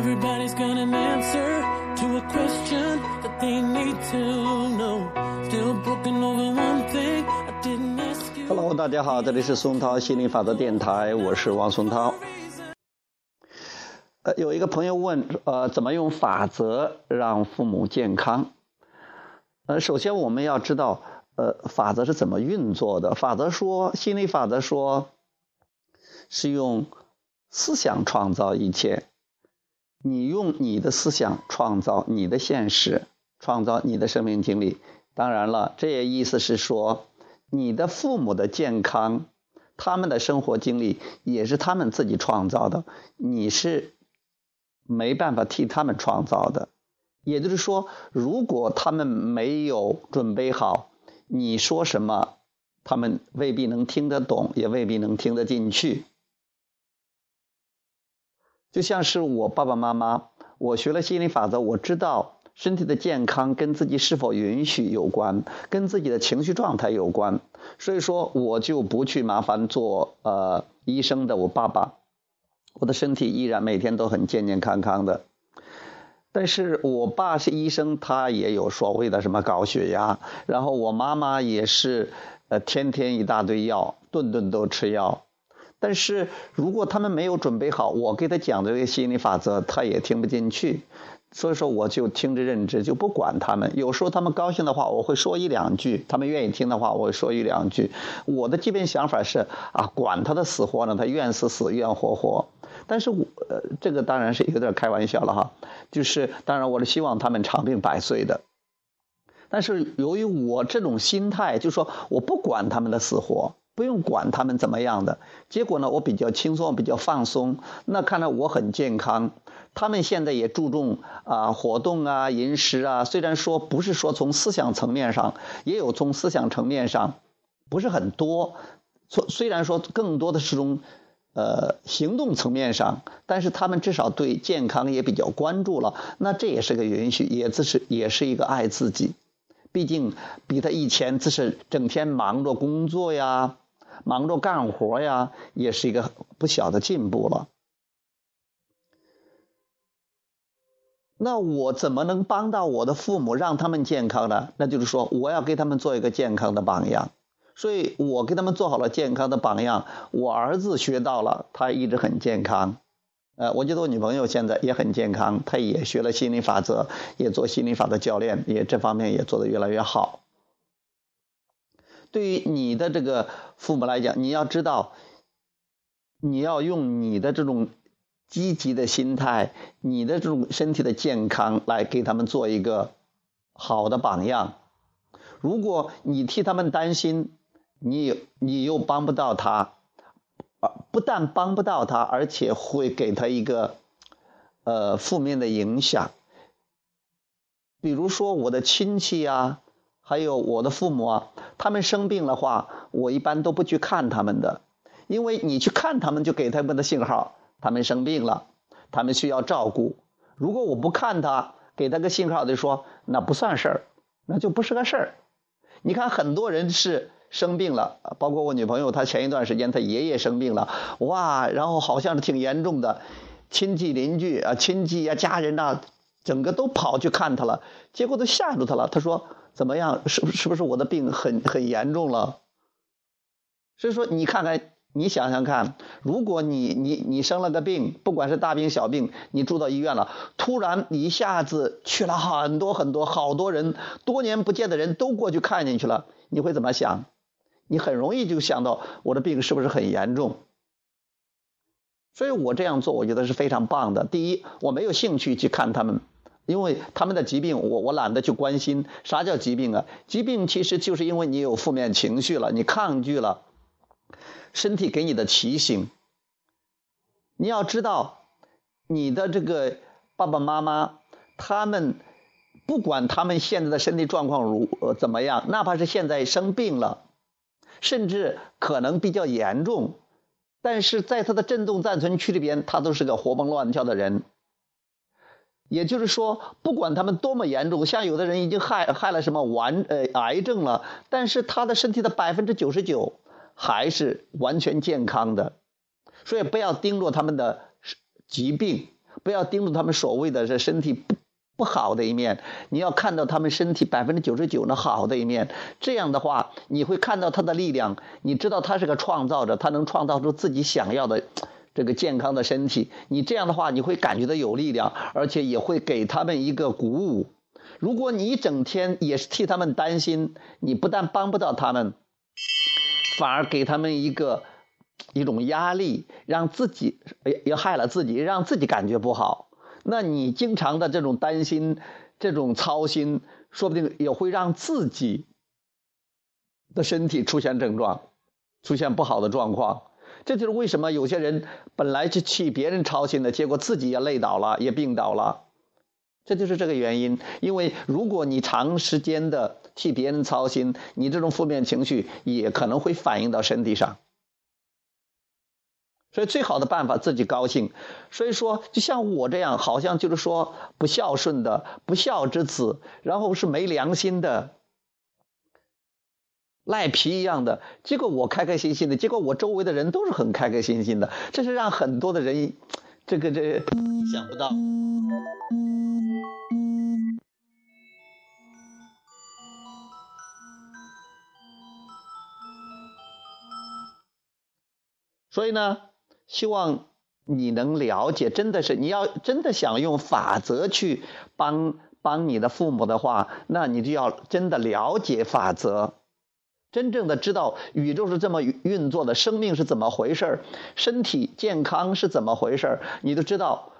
Everybody's got an answer to a question that they need to know. Still broken over one thing I didn't ask you. Hello，大家好，这里是松涛心理法则电台，我是王松涛。呃，有一个朋友问，呃，怎么用法则让父母健康？呃，首先我们要知道，呃，法则是怎么运作的？法则说，心理法则说，是用思想创造一切。你用你的思想创造你的现实，创造你的生命经历。当然了，这也意思是说，你的父母的健康，他们的生活经历也是他们自己创造的，你是没办法替他们创造的。也就是说，如果他们没有准备好，你说什么，他们未必能听得懂，也未必能听得进去。就像是我爸爸妈妈，我学了心理法则，我知道身体的健康跟自己是否允许有关，跟自己的情绪状态有关，所以说我就不去麻烦做呃医生的我爸爸，我的身体依然每天都很健健康康的。但是我爸是医生，他也有所谓的什么高血压，然后我妈妈也是呃天天一大堆药，顿顿都吃药。但是如果他们没有准备好，我给他讲的这个心理法则，他也听不进去，所以说我就听着认知，就不管他们。有时候他们高兴的话，我会说一两句；他们愿意听的话，我会说一两句。我的基本想法是啊，管他的死活呢，他愿死死，愿活活。但是我呃，这个当然是有点开玩笑了哈，就是当然我是希望他们长命百岁的。但是由于我这种心态，就说我不管他们的死活。不用管他们怎么样的，结果呢，我比较轻松，比较放松。那看来我很健康。他们现在也注重啊活动啊饮食啊，虽然说不是说从思想层面上，也有从思想层面上，不是很多。虽虽然说更多的是从呃行动层面上，但是他们至少对健康也比较关注了。那这也是个允许，也这是也是一个爱自己。毕竟比他以前只是整天忙着工作呀。忙着干活呀，也是一个不小的进步了。那我怎么能帮到我的父母，让他们健康呢？那就是说，我要给他们做一个健康的榜样。所以我给他们做好了健康的榜样。我儿子学到了，他一直很健康。呃，我觉得我女朋友现在也很健康，她也学了心理法则，也做心理法则教练，也这方面也做得越来越好。对于你的这个父母来讲，你要知道，你要用你的这种积极的心态，你的这种身体的健康来给他们做一个好的榜样。如果你替他们担心，你你又帮不到他，啊，不但帮不到他，而且会给他一个呃负面的影响。比如说我的亲戚呀。还有我的父母啊，他们生病的话，我一般都不去看他们的，因为你去看他们，就给他们的信号，他们生病了，他们需要照顾。如果我不看他，给他个信号就说那不算事儿，那就不是个事儿。你看很多人是生病了，包括我女朋友，她前一段时间她爷爷生病了，哇，然后好像是挺严重的，亲戚邻居啊、亲戚呀、家人呐，整个都跑去看他了，结果都吓住他了。他说。怎么样？是不是不是我的病很很严重了？所以说，你看看，你想想看，如果你你你生了个病，不管是大病小病，你住到医院了，突然一下子去了很多很多好多人，多年不见的人都过去看进去了，你会怎么想？你很容易就想到我的病是不是很严重？所以我这样做，我觉得是非常棒的。第一，我没有兴趣去看他们。因为他们的疾病，我我懒得去关心。啥叫疾病啊？疾病其实就是因为你有负面情绪了，你抗拒了，身体给你的提醒。你要知道，你的这个爸爸妈妈，他们不管他们现在的身体状况如呃怎么样，哪怕是现在生病了，甚至可能比较严重，但是在他的震动暂存区里边，他都是个活蹦乱跳的人。也就是说，不管他们多么严重，像有的人已经害害了什么完呃癌症了，但是他的身体的百分之九十九还是完全健康的，所以不要盯着他们的疾病，不要盯着他们所谓的这身体不不好的一面，你要看到他们身体百分之九十九的好的一面。这样的话，你会看到他的力量，你知道他是个创造者，他能创造出自己想要的 这个健康的身体。你这样的话，你会感觉到有力量，而且也会给他们一个鼓舞。如果你整天也是替他们担心，你不但帮不到他们，反而给他们一个。一种压力，让自己也也害了自己，让自己感觉不好。那你经常的这种担心、这种操心，说不定也会让自己的身体出现症状，出现不好的状况。这就是为什么有些人本来是替别人操心的，结果自己也累倒了，也病倒了。这就是这个原因。因为如果你长时间的替别人操心，你这种负面情绪也可能会反映到身体上。所以最好的办法自己高兴，所以说就像我这样，好像就是说不孝顺的不孝之子，然后是没良心的赖皮一样的，结果我开开心心的，结果我周围的人都是很开开心心的，这是让很多的人这个这想不到。所以呢。希望你能了解，真的是你要真的想用法则去帮帮你的父母的话，那你就要真的了解法则，真正的知道宇宙是这么运作的，生命是怎么回事身体健康是怎么回事你都知道。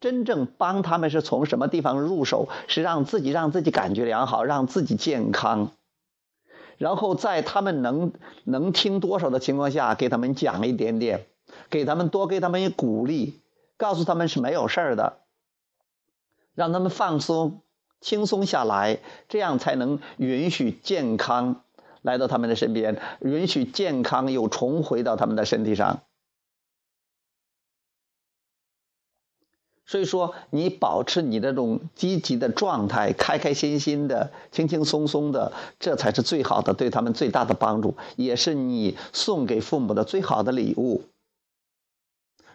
真正帮他们是从什么地方入手？是让自己让自己感觉良好，让自己健康，然后在他们能能听多少的情况下，给他们讲一点点。给他们多给他们一鼓励，告诉他们是没有事儿的，让他们放松、轻松下来，这样才能允许健康来到他们的身边，允许健康又重回到他们的身体上。所以说，你保持你这种积极的状态，开开心心的、轻轻松松的，这才是最好的，对他们最大的帮助，也是你送给父母的最好的礼物。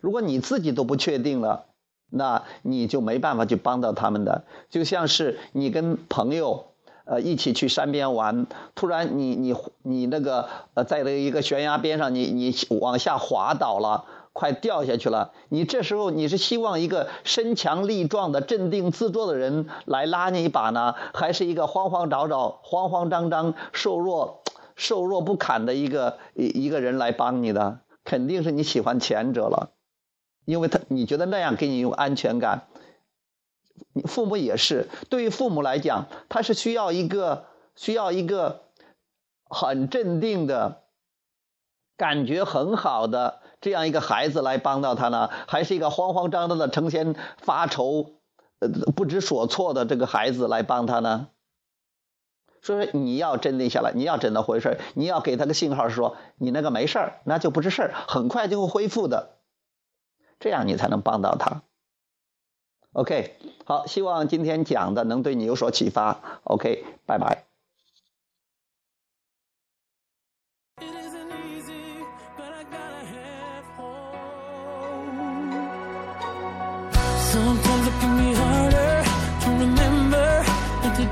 如果你自己都不确定了，那你就没办法去帮到他们的。就像是你跟朋友，呃，一起去山边玩，突然你你你那个呃，在那一个悬崖边上，你你往下滑倒了，快掉下去了。你这时候你是希望一个身强力壮的、镇定自若的人来拉你一把呢，还是一个慌慌张张、慌慌张张、瘦弱瘦弱不堪的一个一一个人来帮你的？肯定是你喜欢前者了。因为他你觉得那样给你有安全感，你父母也是。对于父母来讲，他是需要一个需要一个很镇定的感觉很好的这样一个孩子来帮到他呢，还是一个慌慌张张的成天发愁、呃不知所措的这个孩子来帮他呢？所以说你要镇定下来，你要怎么回事你要给他个信号，说你那个没事儿，那就不是事儿，很快就会恢复的。这样你才能帮到他。OK，好，希望今天讲的能对你有所启发。OK，拜拜。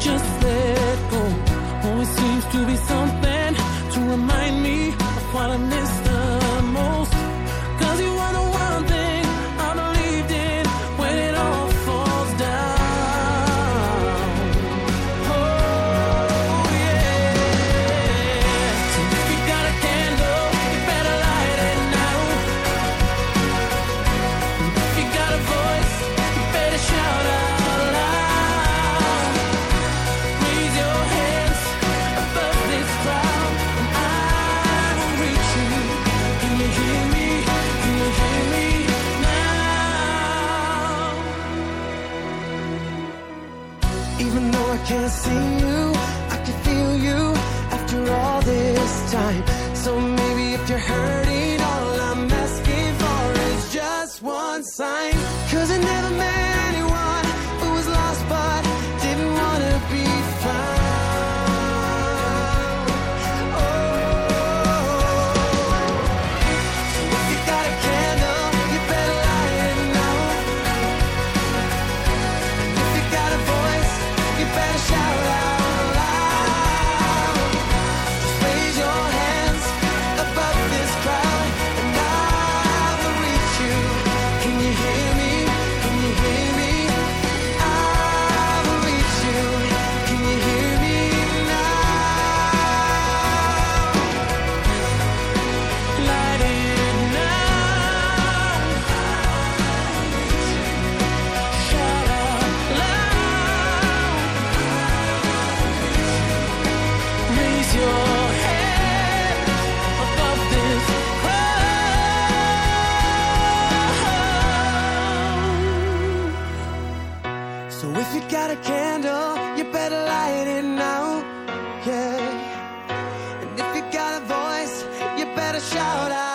can't see you, I see shout out.